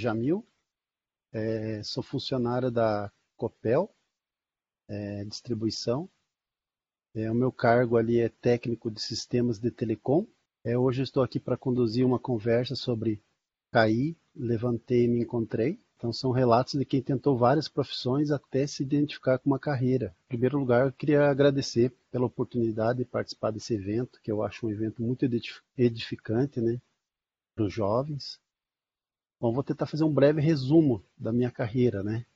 Jamil, é, sou funcionário da Copel, é, distribuição. É, o meu cargo ali é técnico de sistemas de telecom. É, hoje estou aqui para conduzir uma conversa sobre caí, levantei e me encontrei. Então são relatos de quem tentou várias profissões até se identificar com uma carreira. Em primeiro lugar, eu queria agradecer pela oportunidade de participar desse evento, que eu acho um evento muito edificante, né, para os jovens. Bom, vou tentar fazer um breve resumo da minha carreira, né?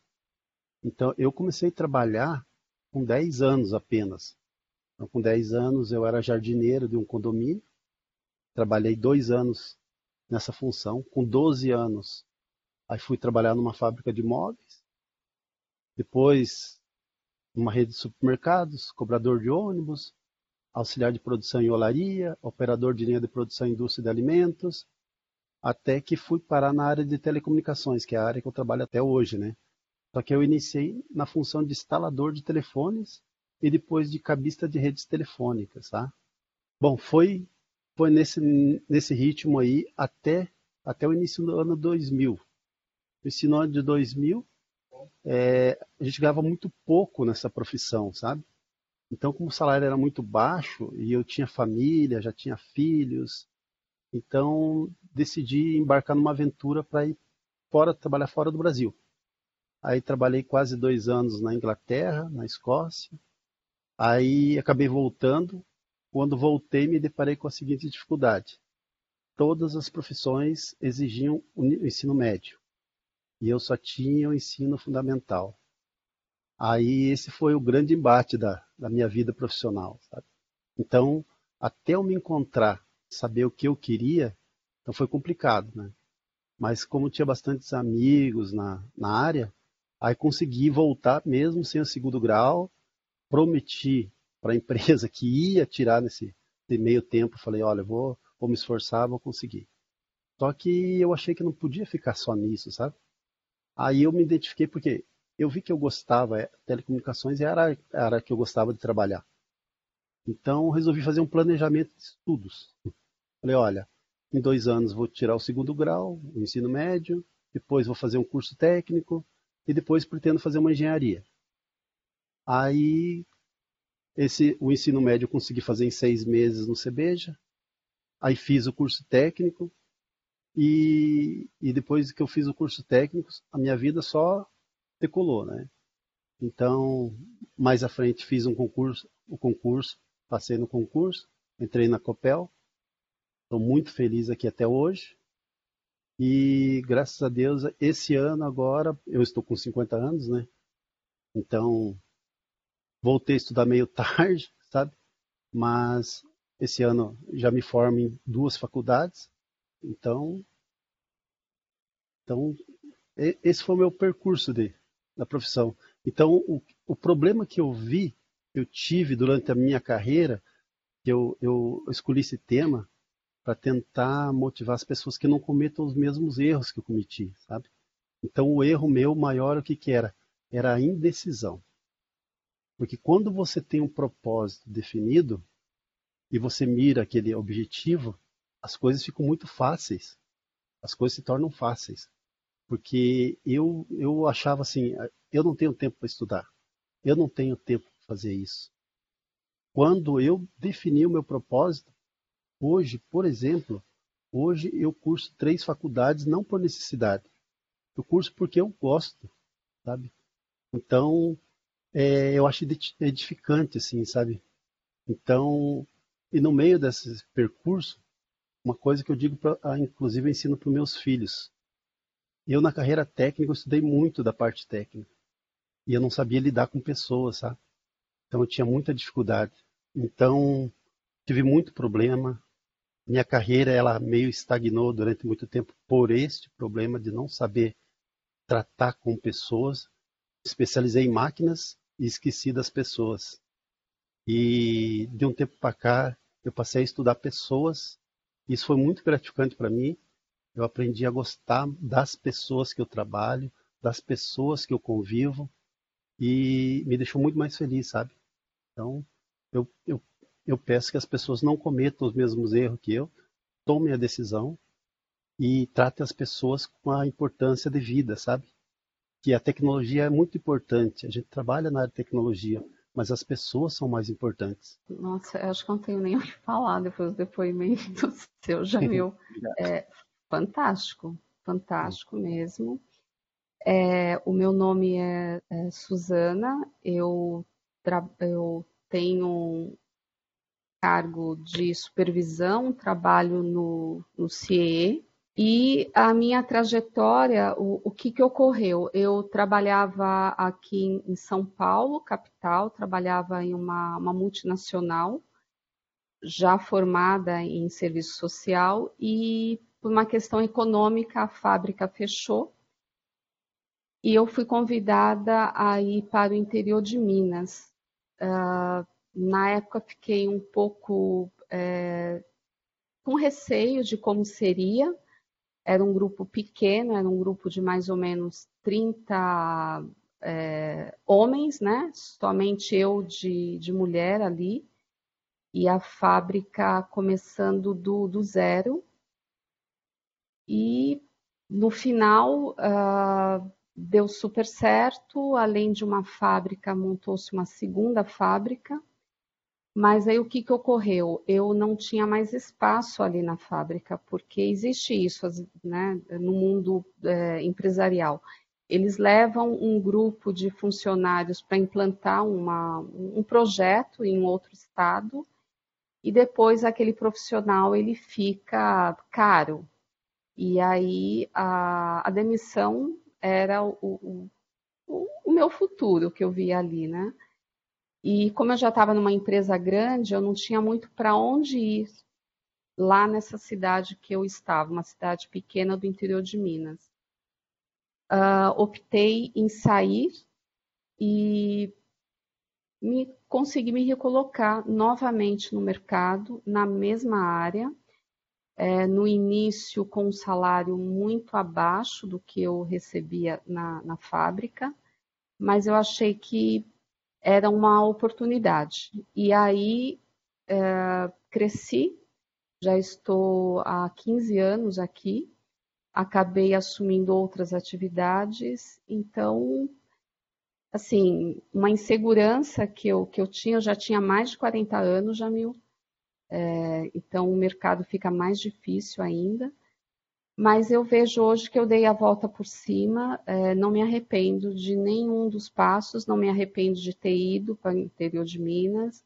Então, eu comecei a trabalhar com 10 anos apenas. Então, com 10 anos, eu era jardineiro de um condomínio. Trabalhei dois anos nessa função. Com 12 anos, Aí fui trabalhar numa fábrica de móveis. Depois, numa rede de supermercados, cobrador de ônibus, auxiliar de produção em olaria, operador de linha de produção em indústria de alimentos, até que fui parar na área de telecomunicações, que é a área que eu trabalho até hoje, né? Só que eu iniciei na função de instalador de telefones e depois de cabista de redes telefônicas, tá? Bom, foi foi nesse nesse ritmo aí até até o início do ano 2000 ensino ano de 2000, é, a gente ganhava muito pouco nessa profissão, sabe? Então, como o salário era muito baixo e eu tinha família, já tinha filhos, então decidi embarcar numa aventura para ir fora, trabalhar fora do Brasil. Aí trabalhei quase dois anos na Inglaterra, na Escócia. Aí acabei voltando. Quando voltei, me deparei com a seguinte dificuldade: todas as profissões exigiam o ensino médio e eu só tinha o ensino fundamental. Aí esse foi o grande embate da, da minha vida profissional. Sabe? Então, até eu me encontrar, saber o que eu queria, então foi complicado, né? Mas como tinha bastantes amigos na, na área, aí consegui voltar mesmo sem o segundo grau, prometi para a empresa que ia tirar nesse, meio tempo, falei, olha, vou, vou me esforçar, vou conseguir. Só que eu achei que não podia ficar só nisso, sabe? Aí eu me identifiquei porque eu vi que eu gostava, é, telecomunicações era a área que eu gostava de trabalhar. Então resolvi fazer um planejamento de estudos. Falei, olha, em dois anos vou tirar o segundo grau, o ensino médio, depois vou fazer um curso técnico e depois pretendo fazer uma engenharia. Aí esse, o ensino médio eu consegui fazer em seis meses no CBEJA. Aí fiz o curso técnico, e, e depois que eu fiz o curso técnico, a minha vida só decolou, né? Então, mais à frente fiz um concurso, o concurso, passei no concurso, entrei na Copel. Estou muito feliz aqui até hoje. E graças a Deus, esse ano agora, eu estou com 50 anos, né? Então, voltei a estudar meio tarde, sabe? Mas esse ano já me formo em duas faculdades. Então, então esse foi o meu percurso de, da profissão. Então, o, o problema que eu vi, eu tive durante a minha carreira, eu, eu escolhi esse tema para tentar motivar as pessoas que não cometam os mesmos erros que eu cometi, sabe? Então, o erro meu maior, o que, que era? Era a indecisão. Porque quando você tem um propósito definido e você mira aquele objetivo, as coisas ficam muito fáceis. As coisas se tornam fáceis. Porque eu, eu achava assim, eu não tenho tempo para estudar. Eu não tenho tempo para fazer isso. Quando eu defini o meu propósito, hoje, por exemplo, hoje eu curso três faculdades não por necessidade. Eu curso porque eu gosto, sabe? Então, é, eu acho edificante, assim, sabe? Então, e no meio desse percurso, uma coisa que eu digo, pra, ah, inclusive eu ensino para meus filhos. Eu, na carreira técnica, eu estudei muito da parte técnica. E eu não sabia lidar com pessoas, sabe? Então eu tinha muita dificuldade. Então, tive muito problema. Minha carreira, ela meio estagnou durante muito tempo por este problema de não saber tratar com pessoas. Especializei em máquinas e esqueci das pessoas. E de um tempo para cá, eu passei a estudar pessoas isso foi muito gratificante para mim. Eu aprendi a gostar das pessoas que eu trabalho, das pessoas que eu convivo e me deixou muito mais feliz, sabe? Então, eu, eu, eu peço que as pessoas não cometam os mesmos erros que eu, tomem a decisão e trate as pessoas com a importância devida, sabe? Que a tecnologia é muito importante. A gente trabalha na área de tecnologia, mas as pessoas são mais importantes. Nossa, eu acho que não tenho nem o que falar depois do depoimento seu, Jamil. é fantástico, fantástico mesmo. É, o meu nome é, é Suzana, eu, eu tenho cargo de supervisão, trabalho no, no CIE, e a minha trajetória, o, o que, que ocorreu? Eu trabalhava aqui em São Paulo, capital, trabalhava em uma, uma multinacional, já formada em serviço social, e por uma questão econômica a fábrica fechou. E eu fui convidada a ir para o interior de Minas. Uh, na época fiquei um pouco é, com receio de como seria, era um grupo pequeno, era um grupo de mais ou menos 30 é, homens, né? Somente eu de, de mulher ali. E a fábrica começando do, do zero. E no final uh, deu super certo. Além de uma fábrica, montou-se uma segunda fábrica mas aí o que, que ocorreu? Eu não tinha mais espaço ali na fábrica, porque existe isso né, no mundo é, empresarial. Eles levam um grupo de funcionários para implantar uma, um projeto em outro estado e depois aquele profissional ele fica caro. E aí a, a demissão era o, o, o meu futuro que eu via ali, né? E como eu já estava numa empresa grande, eu não tinha muito para onde ir lá nessa cidade que eu estava, uma cidade pequena do interior de Minas. Uh, optei em sair e me, consegui me recolocar novamente no mercado, na mesma área, é, no início com um salário muito abaixo do que eu recebia na, na fábrica, mas eu achei que era uma oportunidade. E aí é, cresci, já estou há 15 anos aqui, acabei assumindo outras atividades, então, assim, uma insegurança que eu, que eu tinha, eu já tinha mais de 40 anos, Jamil, é, então o mercado fica mais difícil ainda mas eu vejo hoje que eu dei a volta por cima, é, não me arrependo de nenhum dos passos, não me arrependo de ter ido para o interior de Minas,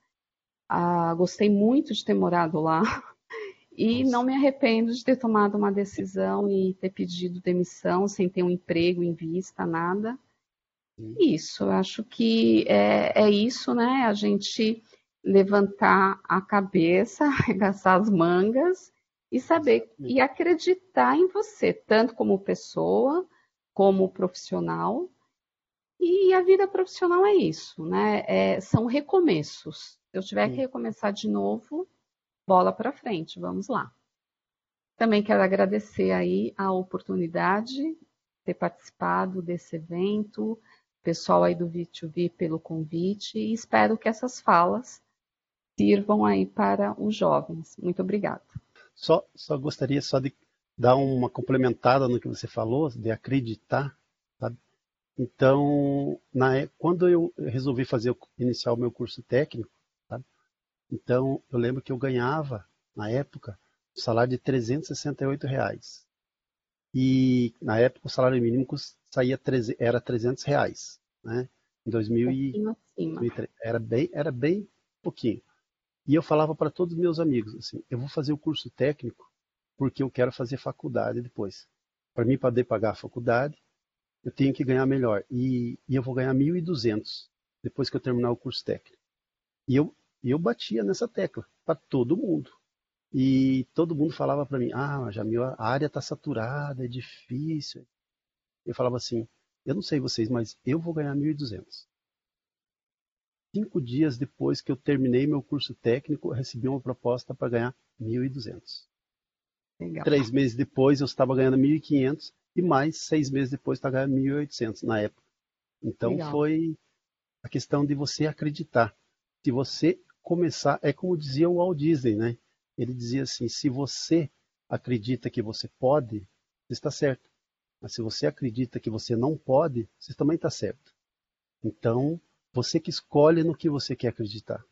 ah, gostei muito de ter morado lá e Nossa. não me arrependo de ter tomado uma decisão e ter pedido demissão sem ter um emprego em vista, nada. Isso, eu acho que é, é isso, né? A gente levantar a cabeça, arregaçar as mangas e saber e acreditar em você, tanto como pessoa, como profissional. E a vida profissional é isso, né? É, são recomeços. Se eu tiver que recomeçar de novo, bola para frente, vamos lá. Também quero agradecer aí a oportunidade de ter participado desse evento, pessoal aí do V2V pelo convite e espero que essas falas sirvam aí para os jovens. Muito obrigada. Só, só gostaria só de dar uma complementada no que você falou, de acreditar, sabe? Então, na, quando eu resolvi fazer iniciar o meu curso técnico, sabe? então eu lembro que eu ganhava na época um salário de 368 reais e na época o salário mínimo saía era 300 reais, né? Em 2000 e, era bem era bem pouquinho. E eu falava para todos os meus amigos assim: eu vou fazer o curso técnico porque eu quero fazer faculdade depois. Para mim poder pagar a faculdade, eu tenho que ganhar melhor. E, e eu vou ganhar 1.200 depois que eu terminar o curso técnico. E eu, eu batia nessa tecla para todo mundo. E todo mundo falava para mim: ah, Jamil, a área está saturada, é difícil. Eu falava assim: eu não sei vocês, mas eu vou ganhar 1.200 cinco dias depois que eu terminei meu curso técnico, recebi uma proposta para ganhar 1.200. Três meses depois eu estava ganhando 1.500 e mais seis meses depois estava ganhando 1.800 na época. Então Legal. foi a questão de você acreditar. Se você começar, é como dizia o Walt Disney, né? Ele dizia assim: se você acredita que você pode, você está certo. Mas se você acredita que você não pode, você também está certo. Então, você que escolhe no que você quer acreditar.